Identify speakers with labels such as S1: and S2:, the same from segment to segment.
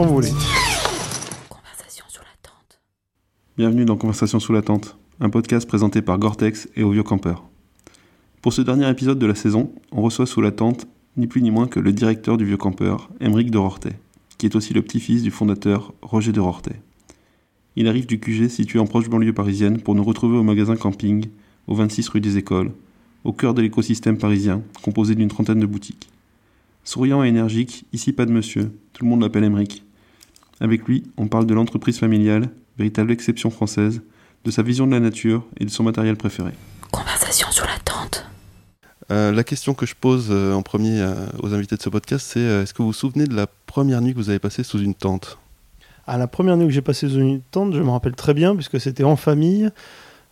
S1: quand vous voulez.
S2: Conversation sous la tente.
S3: Bienvenue dans Conversation sous la tente, un podcast présenté par Gore-Tex et Au Vieux Campeur. Pour ce dernier épisode de la saison, on reçoit sous la tente ni plus ni moins que le directeur du Vieux Campeur, Émeric de Rortet, qui est aussi le petit-fils du fondateur Roger de Rortet. Il arrive du QG situé en proche banlieue parisienne pour nous retrouver au magasin camping, au 26 rue des Écoles, au cœur de l'écosystème parisien, composé d'une trentaine de boutiques. Souriant et énergique, ici pas de monsieur, tout le monde l'appelle Emeric. Avec lui, on parle de l'entreprise familiale, véritable exception française, de sa vision de la nature et de son matériel préféré.
S2: Conversation sous la tente.
S3: Euh, la question que je pose euh, en premier euh, aux invités de ce podcast, c'est euh, est-ce que vous vous souvenez de la première nuit que vous avez passée sous une tente?
S1: À la première nuit que j'ai passé sous une tente, je me rappelle très bien, puisque c'était en famille,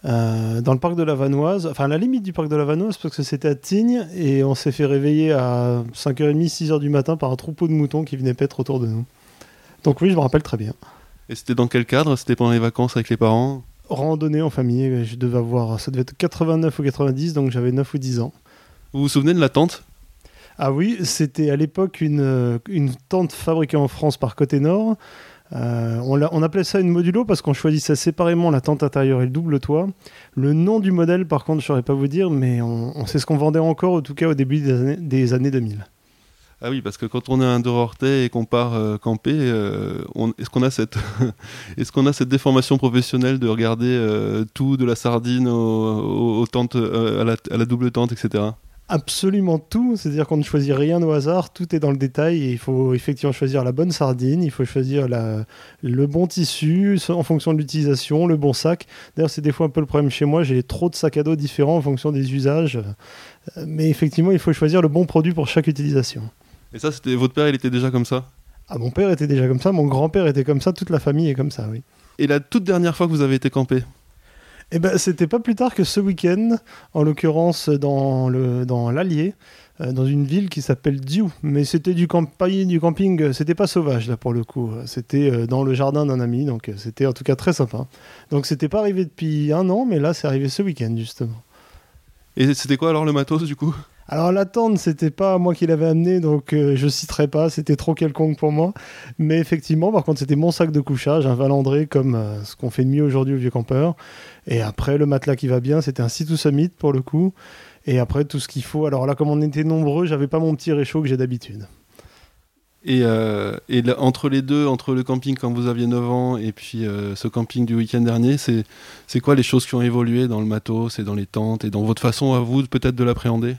S1: euh, dans le parc de la Vanoise, enfin à la limite du parc de la Vanoise, parce que c'était à Tignes, et on s'est fait réveiller à 5h30, 6h du matin par un troupeau de moutons qui venaient paître autour de nous. Donc oui, je me rappelle très bien.
S3: Et c'était dans quel cadre? C'était pendant les vacances avec les parents?
S1: Randonnée en famille, je devais avoir, ça devait être 89 ou 90, donc j'avais 9 ou 10 ans.
S3: Vous vous souvenez de la tente?
S1: Ah oui, c'était à l'époque une, euh, une tente fabriquée en France par Côté Nord. Euh, on, l'a- on appelait ça une modulo parce qu'on choisissait séparément la tente intérieure et le double toit. Le nom du modèle, par contre, je ne saurais pas vous dire, mais on, on sait ce qu'on vendait encore, en tout cas au début des années, des années 2000.
S3: Ah oui, parce que quand on est un Dorortais et qu'on part euh, camper, euh, est-ce qu'on a cette, est-ce a cette déformation professionnelle de regarder euh, tout de la sardine au- au- aux tentes, à, la, double tente, etc.
S1: Absolument tout, c'est-à-dire qu'on ne choisit rien au hasard, tout est dans le détail et il faut effectivement choisir la bonne sardine, il faut choisir le bon tissu en fonction de l'utilisation, le bon sac. D'ailleurs, c'est des fois un peu le problème chez moi, j'ai trop de sacs à dos différents en fonction des usages, mais effectivement, il faut choisir le bon produit pour chaque utilisation.
S3: Et ça, c'était votre père, il était déjà comme ça?
S1: Ah, mon père était déjà comme ça, mon grand-père était comme ça, toute la famille est comme ça, oui.
S3: Et la toute dernière fois que vous avez été campé?
S1: Eh ben, c'était pas plus tard que ce week-end, en l'occurrence dans le dans l'Allier, euh, dans une ville qui s'appelle Diou. Mais c'était du camping, du camping, c'était pas sauvage là pour le coup. C'était euh, dans le jardin d'un ami, donc euh, c'était en tout cas très sympa. Donc c'était pas arrivé depuis un an, mais là c'est arrivé ce week-end justement.
S3: Et c'était quoi alors le matos du coup?
S1: Alors la tente, c'était pas moi qui l'avais amené, donc euh, je citerai pas, c'était trop quelconque pour moi. Mais effectivement, par contre, c'était mon sac de couchage, un Valandré comme euh, ce qu'on fait de mieux aujourd'hui au vieux campeur. Et après, le matelas qui va bien, c'était un to Summit pour le coup. Et après, tout ce qu'il faut. Alors là, comme on était nombreux, j'avais pas mon petit réchaud que j'ai d'habitude.
S3: Et, euh, entre les deux, entre le camping quand vous aviez 9 ans et puis euh, ce camping du week-end dernier, c'est quoi les choses qui ont évolué dans le matos et dans les tentes et dans votre façon à vous peut-être de l'appréhender?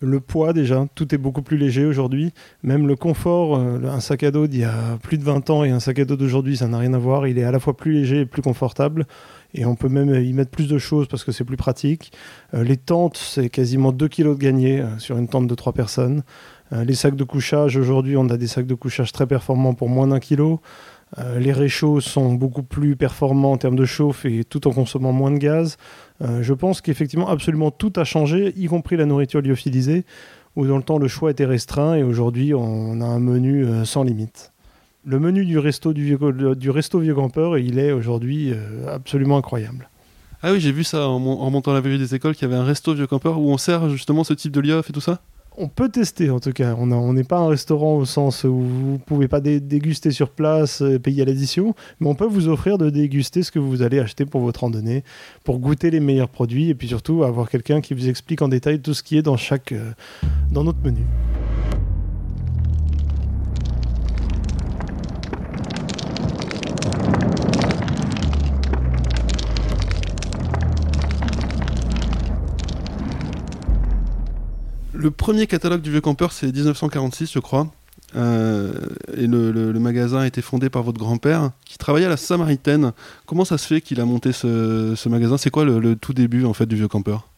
S1: Le poids déjà, tout est beaucoup plus léger aujourd'hui. Même le confort, euh, un sac à dos d'il y a plus de 20 ans et un sac à dos d'aujourd'hui, ça n'a rien à voir. Il est à la fois plus léger et plus confortable. Et on peut même y mettre plus de choses parce que c'est plus pratique. Euh, les tentes, c'est quasiment 2 kilos de gagné euh, sur une tente de 3 personnes. Les sacs de couchage, aujourd'hui, on a des sacs de couchage très performants pour moins d'un kilo. Les réchauds sont beaucoup plus performants en termes de chauffe et tout en consommant moins de gaz. Euh, je pense qu'effectivement, absolument tout a changé, y compris la nourriture lyophilisée, où dans le temps le choix était restreint et aujourd'hui on a un menu euh, sans limite. Le menu du resto du, vieux, resto vieux campeur, il est aujourd'hui euh, absolument incroyable.
S3: Ah oui, j'ai vu ça en, mon- en montant la vue des écoles qu'il y avait un resto vieux campeur où on sert justement ce type de liof et tout ça?
S1: On peut tester en tout cas. On n'est pas un restaurant au sens où vous pouvez pas dé- déguster sur place, euh, payer à l'addition, mais on peut vous offrir de déguster ce que vous allez acheter pour votre randonnée, pour goûter les meilleurs produits et puis surtout avoir quelqu'un qui vous explique en détail tout ce qui est dans chaque euh, dans notre menu.
S3: Le premier catalogue du vieux campeur, c'est 1946, je crois. Euh, et le, magasin a été fondé par votre grand-père, qui travaillait à la Samaritaine. Comment ça se fait qu'il a monté ce, magasin? C'est quoi le, tout début en fait du vieux campeur?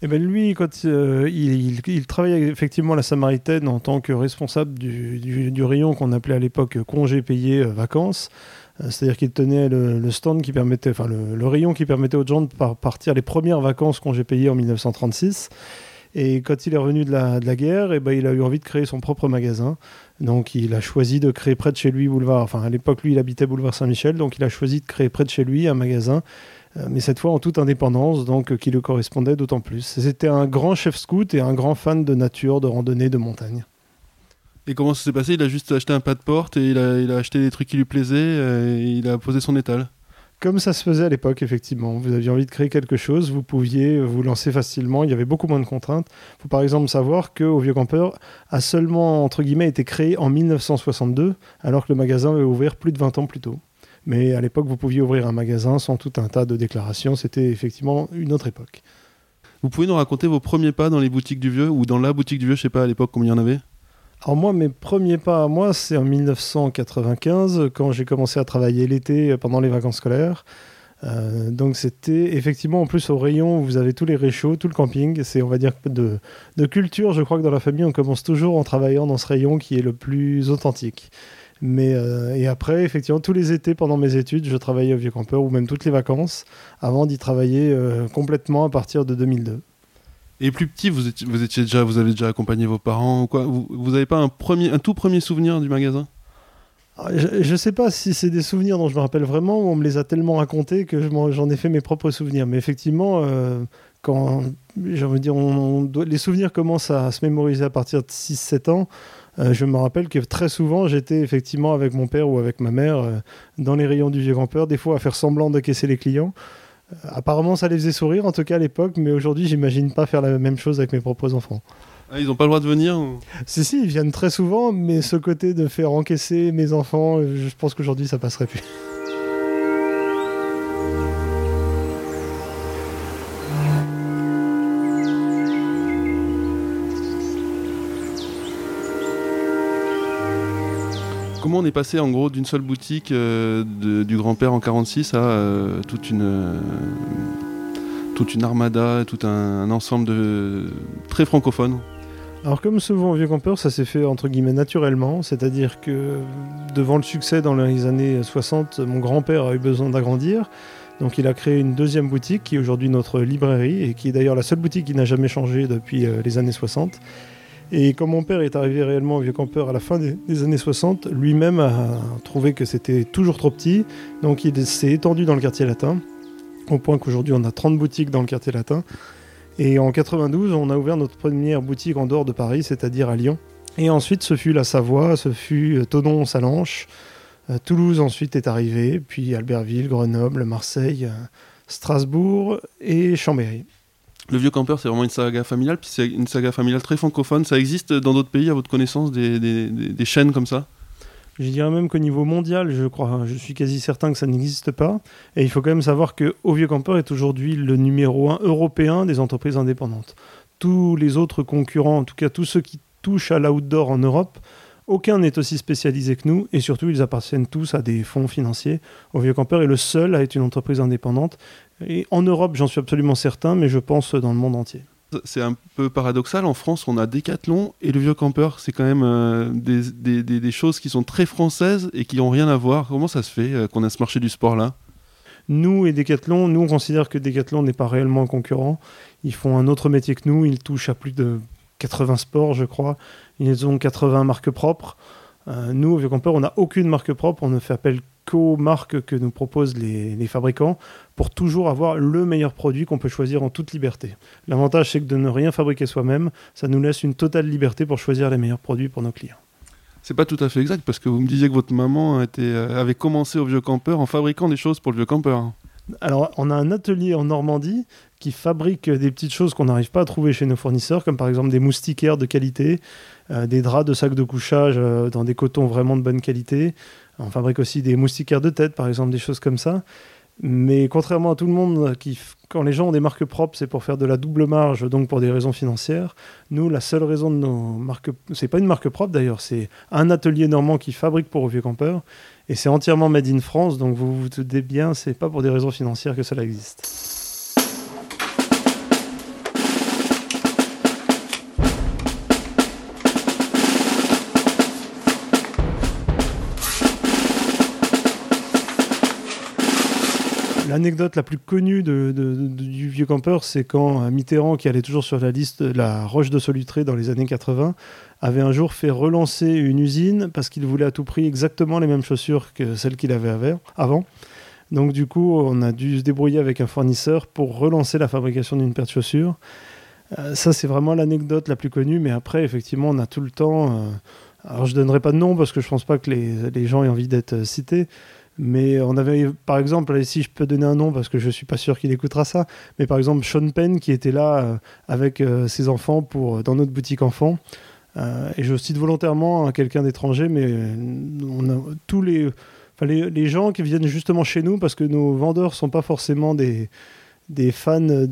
S1: Eh ben lui, quand euh, il, il- il travaillait effectivement à la Samaritaine en tant que responsable du, rayon qu'on appelait à l'époque congé payé euh, vacances, c'est-à-dire qu'il tenait le, stand qui permettait, enfin le, rayon qui permettait aux gens de par- partir les premières vacances congé payé en 1936. Et quand il est revenu de la, de la guerre, eh ben, il a eu envie de créer son propre magasin. Donc il a choisi de créer près de chez lui, boulevard. Enfin à l'époque, lui, il habitait boulevard Saint-Michel, donc il a choisi de créer près de chez lui un magasin euh, mais cette fois en toute indépendance, donc qui le correspondait d'autant plus. C'était un grand chef scout et un grand fan de nature, de randonnée, de montagne.
S4: Et comment ça s'est passé? Il a juste acheté un pas de porte et il a, il a acheté des trucs qui lui plaisaient euh, et il a posé son étal.
S1: Comme ça se faisait à l'époque, effectivement. Vous aviez envie de créer quelque chose, vous pouviez vous lancer facilement, il y avait beaucoup moins de contraintes. Il faut par exemple savoir qu'au Vieux Campeur a seulement, entre guillemets, été créé en 1962, alors que le magasin avait ouvert plus de 20 ans plus tôt. Mais à l'époque, vous pouviez ouvrir un magasin sans tout un tas de déclarations. C'était effectivement une autre époque.
S4: Vous pouvez nous raconter vos premiers pas dans les boutiques du Vieux ou dans la boutique du Vieux, je sais pas à l'époque combien il y en avait?
S1: Alors moi, mes premiers pas à moi, c'est en 1995, quand j'ai commencé à travailler l'été pendant les vacances scolaires. Euh, donc c'était effectivement en plus au rayon où vous avez tous les réchauds, tout le camping. C'est on va dire de, de culture. Je crois que dans la famille on commence toujours en travaillant dans ce rayon qui est le plus authentique. Mais euh, et après effectivement tous les étés pendant mes études je travaillais au vieux campeur ou même toutes les vacances avant d'y travailler euh, complètement à partir de 2002.
S4: Et plus petit, vous étiez, vous déjà, vous avez déjà accompagné vos parents ou quoi? Vous n'avez pas un premier, un tout premier souvenir du magasin?
S1: Ah, je ne sais pas si c'est des souvenirs dont je me rappelle vraiment ou on me les a tellement racontés que j'en ai fait mes propres souvenirs. Mais effectivement, euh, quand j'ai envie de dire, on, les souvenirs commencent à se mémoriser à partir de 6-7 ans. Euh, je me rappelle que très souvent, j'étais effectivement avec mon père ou avec ma mère euh, dans les rayons du vieux grand-père, des fois à faire semblant de caisser les clients. Euh, apparemment, ça les faisait sourire, en tout cas à l'époque, mais aujourd'hui, j'imagine pas faire la même chose avec mes propres enfants.
S4: Ah, ils n'ont pas le droit de venir
S1: Si, si, ils viennent très souvent, mais ce côté de faire encaisser mes enfants, je pense qu'aujourd'hui, ça passerait plus.
S4: Comment on est passé en gros d'une seule boutique euh, du grand-père en 46 à euh, toute une euh, toute une armada, tout un, ensemble de très francophone
S1: alors comme souvent au Vieux Campeur, ça s'est fait entre guillemets naturellement, c'est-à-dire que devant le succès dans les années 60, mon grand-père a eu besoin d'agrandir, donc il a créé une deuxième boutique qui est aujourd'hui notre librairie et qui est d'ailleurs la seule boutique qui n'a jamais changé depuis les années 60. Et quand mon père est arrivé réellement au Vieux Campeur à la fin des, années 60, lui-même a trouvé que c'était toujours trop petit, donc il s'est étendu dans le quartier latin, au point qu'aujourd'hui on a 30 boutiques dans le quartier latin. Et en 92, on a ouvert notre première boutique en dehors de Paris, c'est-à-dire à Lyon. Et ensuite, ce fut la Savoie, ce fut euh, Tonon-Salanches, euh, Toulouse ensuite est arrivé, puis Albertville, Grenoble, Marseille, euh, Strasbourg et Chambéry.
S4: Le vieux campeur, c'est vraiment une saga familiale, puis c'est une saga familiale très francophone. Ça existe dans d'autres pays, à votre connaissance, des, chaînes comme ça?
S1: Je dirais même qu'au niveau mondial, je crois, je suis quasi certain que ça n'existe pas. Et il faut quand même savoir que Au Vieux Campeur est aujourd'hui le numéro un européen des entreprises indépendantes. Tous les autres concurrents, en tout cas tous ceux qui touchent à l'outdoor en Europe, aucun n'est aussi spécialisé que nous et surtout ils appartiennent tous à des fonds financiers. Au Vieux Campeur est le seul à être une entreprise indépendante et en Europe, j'en suis absolument certain, mais je pense dans le monde entier.
S4: C'est un peu paradoxal. En France, on a Decathlon et le vieux campeur. C'est quand même euh, des, des, des, choses qui sont très françaises et qui n'ont rien à voir. Comment ça se fait euh, qu'on a ce marché du sport-là
S1: Nous et Decathlon, nous, on considère que Decathlon n'est pas réellement un concurrent. Ils font un autre métier que nous. Ils touchent à plus de 80 sports, je crois. Ils ont 80 marques propres. Euh, nous, au Vieux Campeur, on n'a aucune marque propre. On ne fait appel qu'aux marques que nous proposent les, fabricants pour toujours avoir le meilleur produit qu'on peut choisir en toute liberté. L'avantage, c'est que de ne rien fabriquer soi-même, ça nous laisse une totale liberté pour choisir les meilleurs produits pour nos clients.
S4: C'est pas tout à fait exact parce que vous me disiez que votre maman euh, avait commencé au vieux campeur en fabriquant des choses pour le vieux campeur.
S1: Alors, on a un atelier en Normandie qui fabrique des petites choses qu'on n'arrive pas à trouver chez nos fournisseurs, comme par exemple des moustiquaires de qualité, euh, des draps de sacs de couchage euh, dans des cotons vraiment de bonne qualité, on fabrique aussi des moustiquaires de tête, par exemple, des choses comme ça. Mais contrairement à tout le monde, qui, quand les gens ont des marques propres, c'est pour faire de la double marge, donc pour des raisons financières. Nous, la seule raison de nos marques, c'est pas une marque propre d'ailleurs, c'est un atelier normand qui fabrique pour vieux campeurs, et c'est entièrement made in France. Donc vous vous doutez bien, c'est pas pour des raisons financières que cela existe. L'anecdote la plus connue du vieux campeur, c'est quand Mitterrand, qui allait toujours sur la liste de la Roche de Solutré dans les années 80, avait un jour fait relancer une usine parce qu'il voulait à tout prix exactement les mêmes chaussures que celles qu'il avait avant. Donc du coup, on a dû se débrouiller avec un fournisseur pour relancer la fabrication d'une paire de chaussures. Euh, ça, c'est vraiment l'anecdote la plus connue, mais après, effectivement, on a tout le temps... Euh, Alors je donnerai pas de nom parce que je pense pas que les gens aient envie d'être cités. Mais on avait, par exemple, si je peux donner un nom parce que je suis pas sûr qu'il écoutera ça, mais par exemple Sean Penn qui était là euh, avec euh, ses enfants pour dans notre boutique enfant. Euh, et je cite volontairement hein, quelqu'un d'étranger, mais on a tous les, les, gens qui viennent justement chez nous parce que nos vendeurs sont pas forcément des des fans de,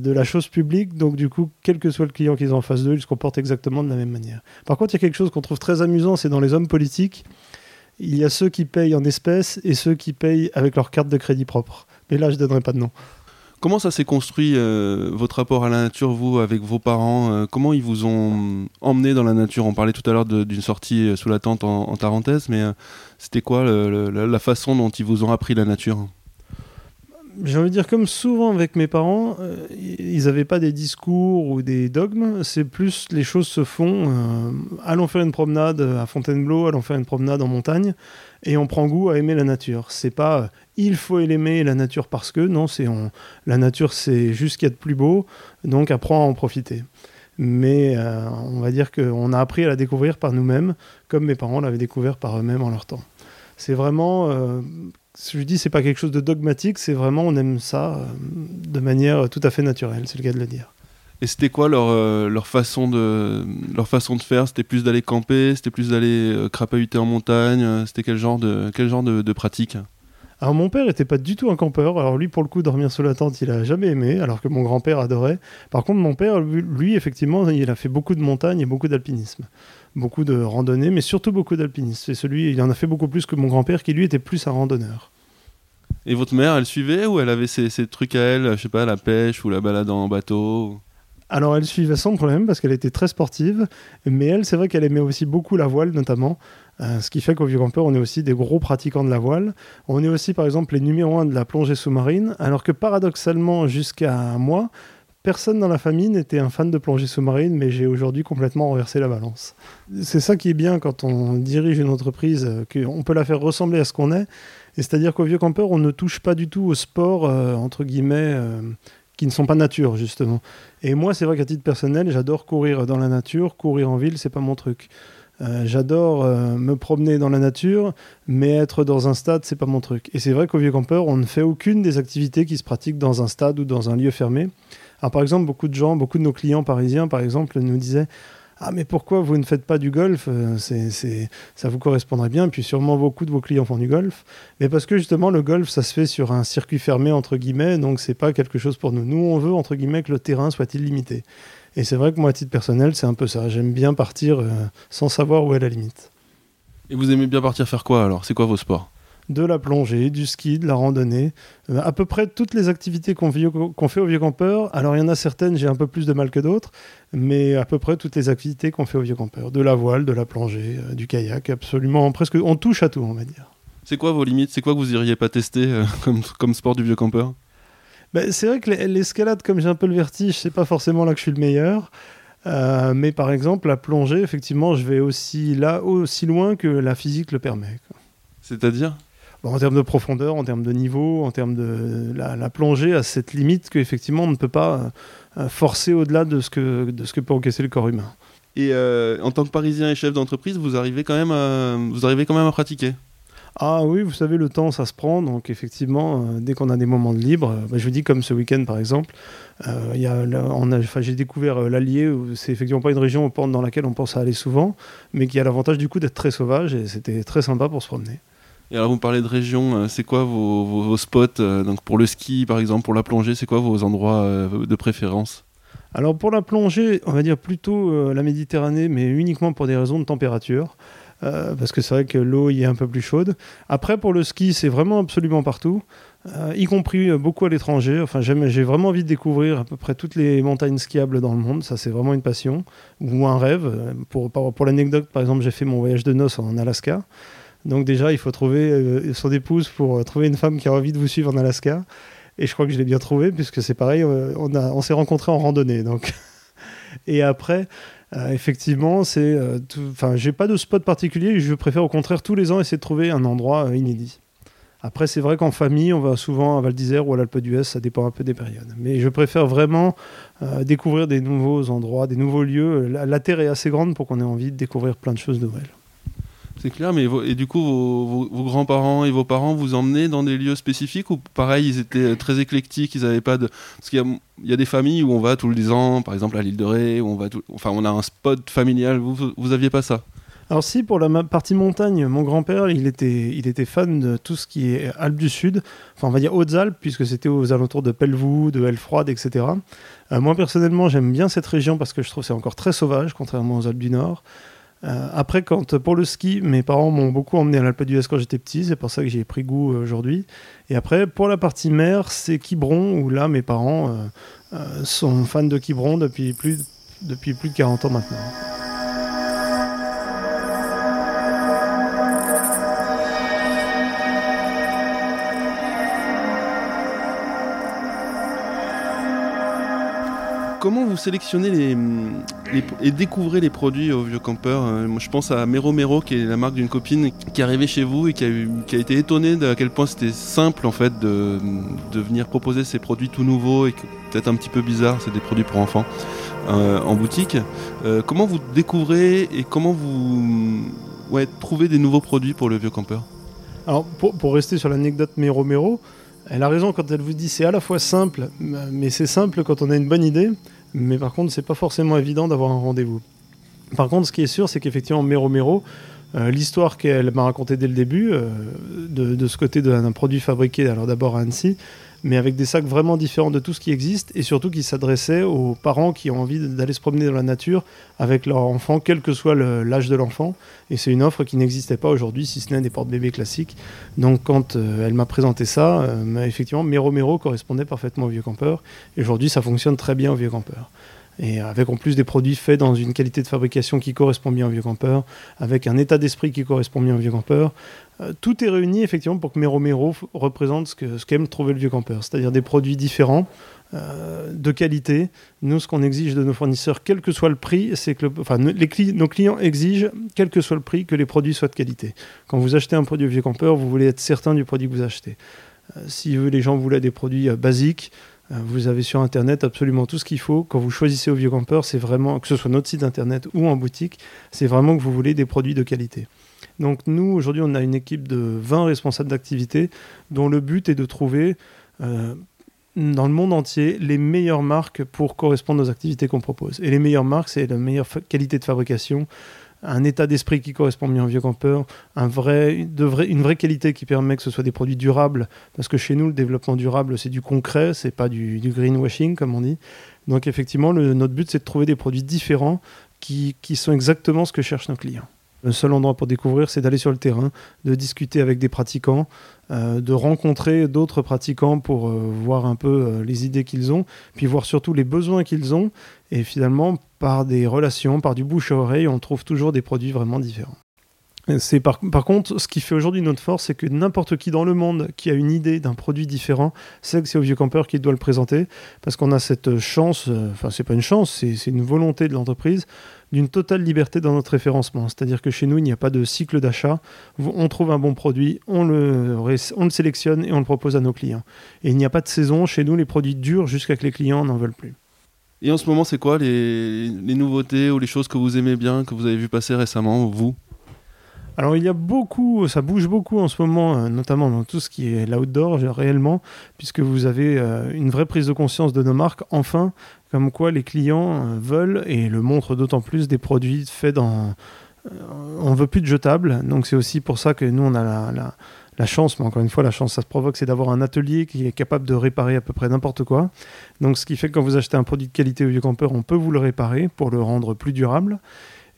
S1: de la chose publique, donc du coup, quel que soit le client qu'ils ont en face d'eux, ils se comportent exactement de la même manière. Par contre, il y a quelque chose qu'on trouve très amusant, c'est dans les hommes politiques, il y a ceux qui payent en espèces et ceux qui payent avec leur carte de crédit propre. Mais là, je ne donnerai pas de nom.
S4: Comment ça s'est construit euh, votre rapport à la nature, vous, avec vos parents euh, Comment ils vous ont emmené dans la nature? On parlait tout à l'heure d'une sortie euh, sous la tente en, en mais c'était quoi la façon dont ils vous ont appris la nature?
S1: J'ai envie de dire, comme souvent avec mes parents, euh, ils n'avaient pas des discours ou des dogmes, c'est plus les choses se font. euh, allons faire une promenade à Fontainebleau, allons faire une promenade en montagne, et on prend goût à aimer la nature. C'est pas euh, il faut aimer la nature parce que, non, c'est on- la nature c'est juste ce qu'il y a de plus beau, donc apprends à en profiter. Mais on va dire qu'on a appris à la découvrir par nous-mêmes, comme mes parents l'avaient découvert par eux-mêmes en leur temps. C'est vraiment je dis, c'est pas quelque chose de dogmatique, c'est vraiment, on aime ça euh, de manière tout à fait naturelle, c'est le cas de le dire.
S4: Et c'était quoi leur, euh, leur, façon de, leur façon de faire? C'était plus d'aller camper? C'était plus d'aller euh, crapahuter en montagne? Euh, C'était quel genre de, quel genre de, de pratique?
S1: Alors mon père était pas du tout un campeur, alors lui pour le coup dormir sous la tente il a jamais aimé, alors que mon grand-père adorait. Par contre mon père, lui, lui, effectivement, il a fait beaucoup de montagne et beaucoup d'alpinisme. Beaucoup de randonnée, mais surtout beaucoup d'alpinisme. C'est celui, il en a fait beaucoup plus que mon grand-père qui lui était plus un randonneur.
S4: Et votre mère, elle suivait ou elle avait ses, ses trucs à elle Je sais pas, la pêche ou la balade en bateau
S1: Alors elle suivait sans problème parce qu'elle était très sportive, mais elle, c'est vrai qu'elle aimait aussi beaucoup la voile notamment, euh, ce qui fait qu'au Vieux Campeur, on est aussi des gros pratiquants de la voile. On est aussi par exemple les numéros 1 de la plongée sous-marine, alors que paradoxalement, jusqu'à moi, personne dans la famille n'était un fan de plongée sous-marine, mais j'ai aujourd'hui complètement renversé la balance. C'est ça qui est bien quand on dirige une entreprise, euh, qu'on peut la faire ressembler à ce qu'on est. Et c'est-à-dire qu'au Vieux Campeur, on ne touche pas du tout au sport, euh, entre guillemets, euh, qui ne sont pas nature, justement. Et moi, c'est vrai qu'à titre personnel, j'adore courir dans la nature. Courir en ville, c'est pas mon truc. J'adore me promener dans la nature, mais être dans un stade, c'est pas mon truc. Et c'est vrai qu'au Vieux Campeur, on ne fait aucune des activités qui se pratiquent dans un stade ou dans un lieu fermé. Alors, par exemple, beaucoup de gens, beaucoup de nos clients parisiens, par exemple, nous disaient Ah, mais pourquoi vous ne faites pas du golf? Euh, c'est, Ça vous correspondrait bien. Puis, sûrement, beaucoup de vos clients font du golf. Mais parce que justement, le golf, ça se fait sur un circuit fermé, entre guillemets, donc c'est pas quelque chose pour nous. Nous, on veut, entre guillemets, que le terrain soit illimité. Et c'est vrai que moi, à titre personnel, c'est un peu ça. J'aime bien partir euh, sans savoir où est la limite.
S4: Et vous aimez bien partir faire quoi alors? C'est quoi vos sports?
S1: De la plongée, du ski, de la randonnée, euh, à peu près toutes les activités qu'on fait au Vieux Campeur. Alors, il y en a certaines, j'ai un peu plus de mal que d'autres, mais à peu près toutes les activités qu'on fait au Vieux Campeur. De la voile, de la plongée, euh, du kayak, absolument, presque, on touche à tout, on va dire.
S4: C'est quoi vos limites? C'est quoi que vous iriez pas tester euh, comme, comme sport du vieux campeur?
S1: Ben, c'est vrai que l'es- l'escalade, comme j'ai un peu le vertige, c'est pas forcément là que je suis le meilleur. Euh, mais par exemple, la plongée, effectivement, je vais aussi là, aussi loin que la physique le permet.
S4: C'est-à-dire?
S1: En termes de profondeur, en termes de niveau, en termes de la, la plongée à cette limite qu'effectivement on ne peut pas euh, forcer au-delà de ce que de ce que peut encaisser le corps humain.
S4: Et euh, en tant que Parisien et chef d'entreprise, vous arrivez quand même à, vous arrivez quand même à pratiquer?
S1: Ah oui, vous savez, le temps, ça se prend. Donc effectivement, euh, dès qu'on a des moments de libre, euh, bah, je vous dis comme ce week-end par exemple, euh, y a, là, on a, enfin, j'ai découvert l'Allier. C'est effectivement pas une région dans laquelle on pense à aller souvent, mais qui a l'avantage du coup d'être très sauvage et c'était très sympa pour se promener.
S4: Et alors vous parlez de région, euh, c'est quoi vos, spots euh, donc pour le ski par exemple, pour la plongée, c'est quoi vos endroits euh, de préférence?
S1: Alors pour la plongée, on va dire plutôt la Méditerranée, mais uniquement pour des raisons de température. parce que c'est vrai que l'eau y est un peu plus chaude. Après, pour le ski, c'est vraiment absolument partout, y compris beaucoup à l'étranger. Enfin, j'ai vraiment envie de découvrir à peu près toutes les montagnes skiables dans le monde. Ça, c'est vraiment une passion ou un rêve. Pour, pour l'anecdote, par exemple, j'ai fait mon voyage de noces en Alaska. Donc déjà, il faut trouver euh, son épouse pour euh, trouver une femme qui a envie de vous suivre en Alaska. Et je crois que je l'ai bien trouvé, puisque c'est pareil, euh, on, s'est rencontrés en randonnée. Donc. Et après, effectivement, c'est. Enfin, j'ai pas de spot particulier, je préfère au contraire tous les ans essayer de trouver un endroit inédit. Après, c'est vrai qu'en famille, on va souvent à Val d'Isère ou à l'Alpe d'Huez, ça dépend un peu des périodes. Mais je préfère vraiment découvrir des nouveaux endroits, des nouveaux lieux. La Terre est assez grande pour qu'on ait envie de découvrir plein de choses nouvelles.
S4: C'est clair, mais et du coup, vos, grands-parents et vos parents vous emmenaient dans des lieux spécifiques ou pareil, ils étaient très éclectiques, ils n'avaient pas de. Parce qu'il y a, des familles où on va tous les ans, par exemple à l'île de Ré, où on va tout- enfin on a un spot familial. Vous, vous, pas ça?
S1: Alors si, pour la partie montagne, mon grand-père, il était, il était fan de tout ce qui est Alpes du Sud, enfin on va dire Hautes-Alpes, puisque c'était aux alentours de Pelvoux, de Hellefroide, etc. Euh, moi, personnellement, j'aime bien cette région parce que je trouve que c'est encore très sauvage, contrairement aux Alpes du Nord. Euh, après, quand, pour le ski, mes parents m'ont beaucoup emmené à l'Alpe d'Huez quand j'étais petit, c'est pour ça que j'y ai pris goût euh, aujourd'hui. Et après, pour la partie mer, c'est Quiberon, où là, mes parents euh, sont fans de Quiberon depuis plus, depuis plus de 40 ans maintenant.
S4: Comment vous sélectionnez les- et découvrez les produits au vieux campeur Moi, je pense à Mero Mero, qui est la marque d'une copine qui est arrivée chez vous et qui a, été étonnée de à quel point c'était simple en fait de, venir proposer ces produits tout nouveaux et peut-être un petit peu bizarre, c'est des produits pour enfants euh, en boutique. Euh, comment vous découvrez et comment vous ouais, trouvez des nouveaux produits pour le vieux campeur?
S1: Alors, pour, pour rester sur l'anecdote Mero Mero, elle a raison quand elle vous dit c'est à la fois simple, mais c'est simple quand on a une bonne idée, mais par contre, c'est pas forcément évident d'avoir un rendez-vous. Par contre, ce qui est sûr, c'est qu'effectivement, Mero Mero, euh, l'histoire qu'elle m'a racontée dès le début, euh, de, de ce côté d'un produit fabriqué, alors d'abord à Annecy, mais avec des sacs vraiment différents de tout ce qui existe, et surtout qui s'adressait aux parents qui ont envie d'aller se promener dans la nature avec leur enfant, quel que soit l'âge de l'enfant. Et c'est une offre qui n'existait pas aujourd'hui, si ce n'est des porte-bébés classiques. Donc quand euh, elle m'a présenté ça, euh, effectivement, Mero Mero correspondait parfaitement au vieux campeur. Et aujourd'hui, ça fonctionne très bien au vieux campeur. Et avec en plus des produits faits dans une qualité de fabrication qui correspond bien au vieux campeur, avec un état d'esprit qui correspond bien au vieux campeur. Euh, tout est réuni effectivement pour que Mero Mero représente ce que ce qu'aime trouver le vieux campeur, c'est-à-dire des produits différents, euh, de qualité. Nous, ce qu'on exige de nos fournisseurs, quel que soit le prix, c'est que nos clients exigent, quel que soit le prix, que les produits soient de qualité. Quand vous achetez un produit au vieux campeur, vous voulez être certain du produit que vous achetez. Euh, si les gens voulaient des produits basiques, vous avez sur Internet absolument tout ce qu'il faut. Quand vous choisissez au vieux campeur, c'est vraiment, que ce soit notre site Internet ou en boutique, c'est vraiment que vous voulez des produits de qualité. Donc nous, aujourd'hui, on a une équipe de 20 responsables d'activité dont le but est de trouver euh, dans le monde entier les meilleures marques pour correspondre aux activités qu'on propose. Et les meilleures marques, c'est la meilleure qualité de fabrication, un état d'esprit qui correspond bien au vieux campeur, un vrai, une vraie qualité qui permet que ce soit des produits durables, parce que chez nous, le développement durable, c'est du concret, c'est pas du, greenwashing, comme on dit. Donc effectivement, notre but, c'est de trouver des produits différents qui, qui sont exactement ce que cherchent nos clients. Le seul endroit pour découvrir, c'est d'aller sur le terrain, de discuter avec des pratiquants, euh, de rencontrer d'autres pratiquants pour euh, voir un peu euh, les idées qu'ils ont, puis voir surtout les besoins qu'ils ont. Et finalement, par des relations, par du bouche à oreille, on trouve toujours des produits vraiment différents. C'est par, contre, ce qui fait aujourd'hui notre force, c'est que n'importe qui dans le monde qui a une idée d'un produit différent, sait que c'est au vieux campeur qui doit le présenter, parce qu'on a cette chance, euh, enfin c'est pas une chance, c'est une volonté de l'entreprise, d'une totale liberté dans notre référencement. C'est-à-dire que chez nous, il n'y a pas de cycle d'achat. On trouve un bon produit, on le, ré- on le sélectionne et on le propose à nos clients. Et il n'y a pas de saison. Chez nous, les produits durent jusqu'à que les clients n'en veulent plus.
S4: Et en ce moment, c'est quoi les, les nouveautés ou les choses que vous aimez bien, que vous avez vu passer récemment, vous?
S1: Alors il y a beaucoup, ça bouge beaucoup en ce moment, euh, notamment dans tout ce qui est l'outdoor euh, réellement, puisque vous avez euh, une vraie prise de conscience de nos marques, enfin, comme quoi les clients veulent et le montrent d'autant plus des produits faits dans... on veut plus de jetables, donc c'est aussi pour ça que nous on a la, la- la chance, mais encore une fois la chance ça se provoque, c'est d'avoir un atelier qui est capable de réparer à peu près n'importe quoi. Donc ce qui fait que quand vous achetez un produit de qualité au vieux campeur, on peut vous le réparer pour le rendre plus durable.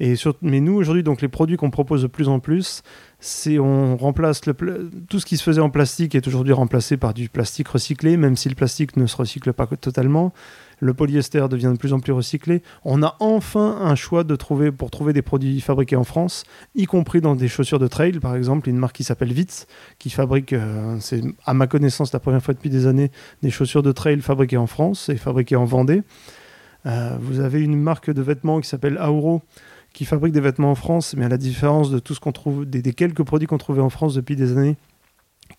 S1: Et sur- mais nous, aujourd'hui, donc les produits qu'on propose de plus en plus, c'est on remplace tout ce qui se faisait en plastique est aujourd'hui remplacé par du plastique recyclé, même si le plastique ne se recycle pas totalement. Le polyester devient de plus en plus recyclé. On a enfin un choix de trouver pour trouver des produits fabriqués en France, y compris dans des chaussures de trail, par exemple, une marque qui s'appelle Vitz, qui fabrique, euh, c'est à ma connaissance la première fois depuis des années, des chaussures de trail fabriquées en France et fabriquées en Vendée. Euh, vous avez une marque de vêtements qui s'appelle Auro, qui fabrique des vêtements en France, mais à la différence de tout ce qu'on trouve, des, des quelques produits qu'on trouvait en France depuis des années,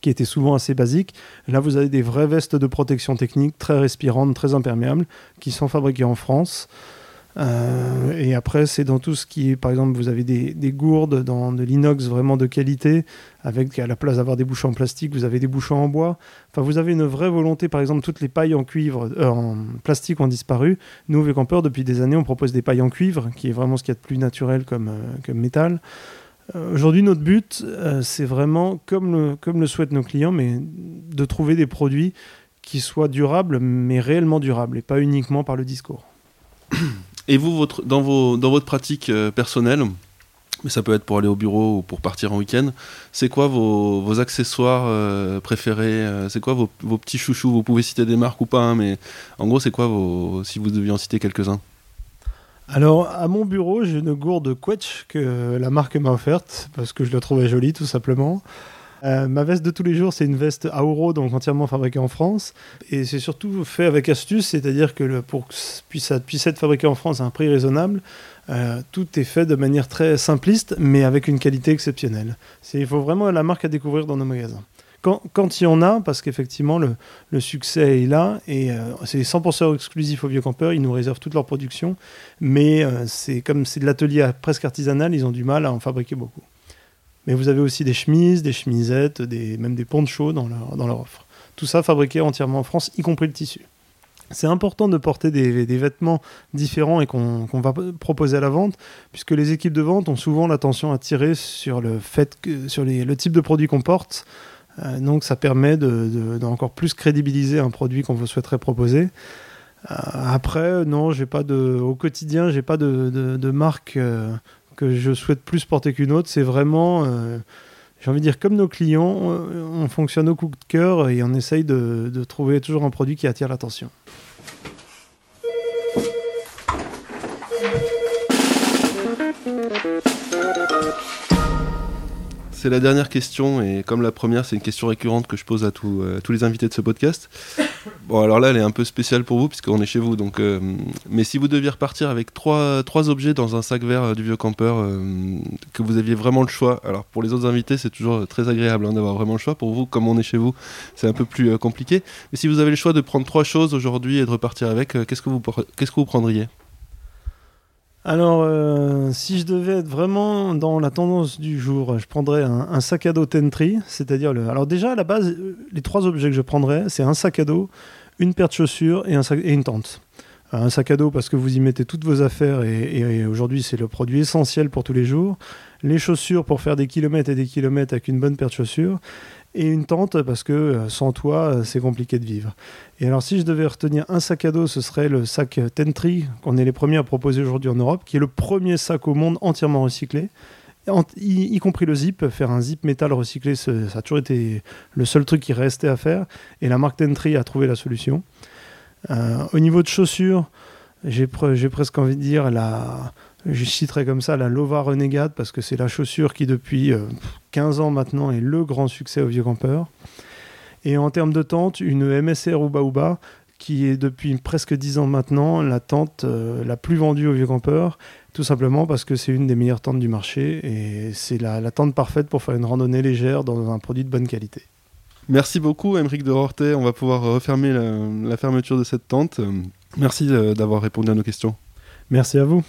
S1: qui étaient souvent assez basiques. Là, vous avez des vraies vestes de protection technique très respirantes, très imperméables, qui sont fabriquées en France. Euh, et après, c'est dans tout ce qui est, par exemple, vous avez des, des gourdes dans de l'inox vraiment de qualité, avec à la place d'avoir des bouchons en plastique, vous avez des bouchons en bois. Enfin, vous avez une vraie volonté, par exemple, toutes les pailles en cuivre, euh, en plastique ont disparu. Nous, Vieux-Campeur, depuis des années, on propose des pailles en cuivre, qui est vraiment ce qu'il y a de plus naturel comme, euh, métal. Aujourd'hui, notre but, c'est vraiment, comme le, comme le souhaitent nos clients, mais de trouver des produits qui soient durables, mais réellement durables, et pas uniquement par le discours.
S4: Et vous, votre, dans, vos, dans votre pratique euh, personnelle, mais ça peut être pour aller au bureau ou pour partir en week-end, c'est quoi vos, vos accessoires euh, préférés euh, C'est quoi vos, vos petits chouchous? Vous pouvez citer des marques ou pas, hein, mais en gros, c'est quoi vos, si vous deviez en citer quelques-uns?
S1: Alors, à mon bureau, j'ai une gourde Quetch que la marque m'a offerte, parce que je la trouvais jolie, tout simplement. Euh, ma veste de tous les jours, c'est une veste Auro, donc entièrement fabriquée en France. Et c'est surtout fait avec astuce, c'est-à-dire que le- pour que ça puisse, être fabriqué en France à un prix raisonnable, euh, tout est fait de manière très simpliste, mais avec une qualité exceptionnelle. Il faut vraiment la marque à découvrir dans nos magasins. Quand, il y en a, parce qu'effectivement le, succès est là, et euh, c'est 100% exclusif aux vieux campeurs, ils nous réservent toute leur production, mais c'est comme c'est de l'atelier presque artisanal, ils ont du mal à en fabriquer beaucoup. Mais vous avez aussi des chemises, des chemisettes, même des ponchos dans leur, dans leur offre. Tout ça fabriqué entièrement en France, y compris le tissu. C'est important de porter des, des vêtements différents et qu'on va proposer à la vente, puisque les équipes de vente ont souvent l'attention à tirer sur le fait que sur le type de produit qu'on porte. Euh, donc ça permet de, de- d'encore plus crédibiliser un produit qu'on vous souhaiterait proposer. Euh, après, non, j'ai pas de, au quotidien, j'ai pas de, de, de marque euh, que je souhaite plus porter qu'une autre. C'est vraiment, euh, j'ai envie de dire, comme nos clients, on, on fonctionne au coup de cœur et on essaye de trouver toujours un produit qui attire l'attention.
S4: C'est la dernière question, et comme la première, c'est une question récurrente que je pose à, tous, euh, tous les invités de ce podcast. Bon, alors là, elle est un peu spéciale pour vous, puisqu'on est chez vous. Donc, euh, mais si vous deviez repartir avec trois, objets dans un sac vert euh, du vieux campeur, que vous aviez vraiment le choix, alors pour les autres invités, c'est toujours très agréable hein, d'avoir vraiment le choix. Pour vous, comme on est chez vous, c'est un peu plus compliqué. Mais si vous avez le choix de prendre trois choses aujourd'hui et de repartir avec, qu'est-ce que vous, qu'est-ce que vous prendriez?
S1: Alors, euh, si je devais être vraiment dans la tendance du jour, je prendrais un, sac à dos Tentry, c'est-à-dire. Alors déjà à la base, euh, les trois objets que je prendrais, c'est un sac à dos, une paire de chaussures et, un sac- une tente. Euh, Un sac à dos parce que vous y mettez toutes vos affaires et aujourd'hui c'est le produit essentiel pour tous les jours. Les chaussures pour faire des kilomètres et des kilomètres avec une bonne paire de chaussures. Et une tente parce que euh, sans toit euh, c'est compliqué de vivre. Et alors si je devais retenir un sac à dos, ce serait le sac Tentry qu'on est les premiers à proposer aujourd'hui en Europe, qui est le premier sac au monde entièrement recyclé. Y, compris le zip, faire un zip métal recyclé, ça a toujours été le seul truc qui restait à faire. Et la marque Tentry a trouvé la solution. Euh, au niveau de chaussures, j'ai pre- j'ai presque envie de dire la, je citerai comme ça la Lova Renegade parce que c'est la chaussure qui depuis euh, 15 ans maintenant est le grand succès au vieux campeur. Et en termes de tente, une MSR Uba Uba qui est depuis presque 10 ans maintenant la tente euh, la plus vendue au vieux campeur, tout simplement parce que c'est une des meilleures tentes du marché et c'est la, tente parfaite pour faire une randonnée légère dans un produit de bonne qualité.
S4: Merci beaucoup, Émeric de Rortet. On va pouvoir refermer la fermeture de cette tente. Merci euh, d'avoir répondu à nos questions.
S1: Merci à vous.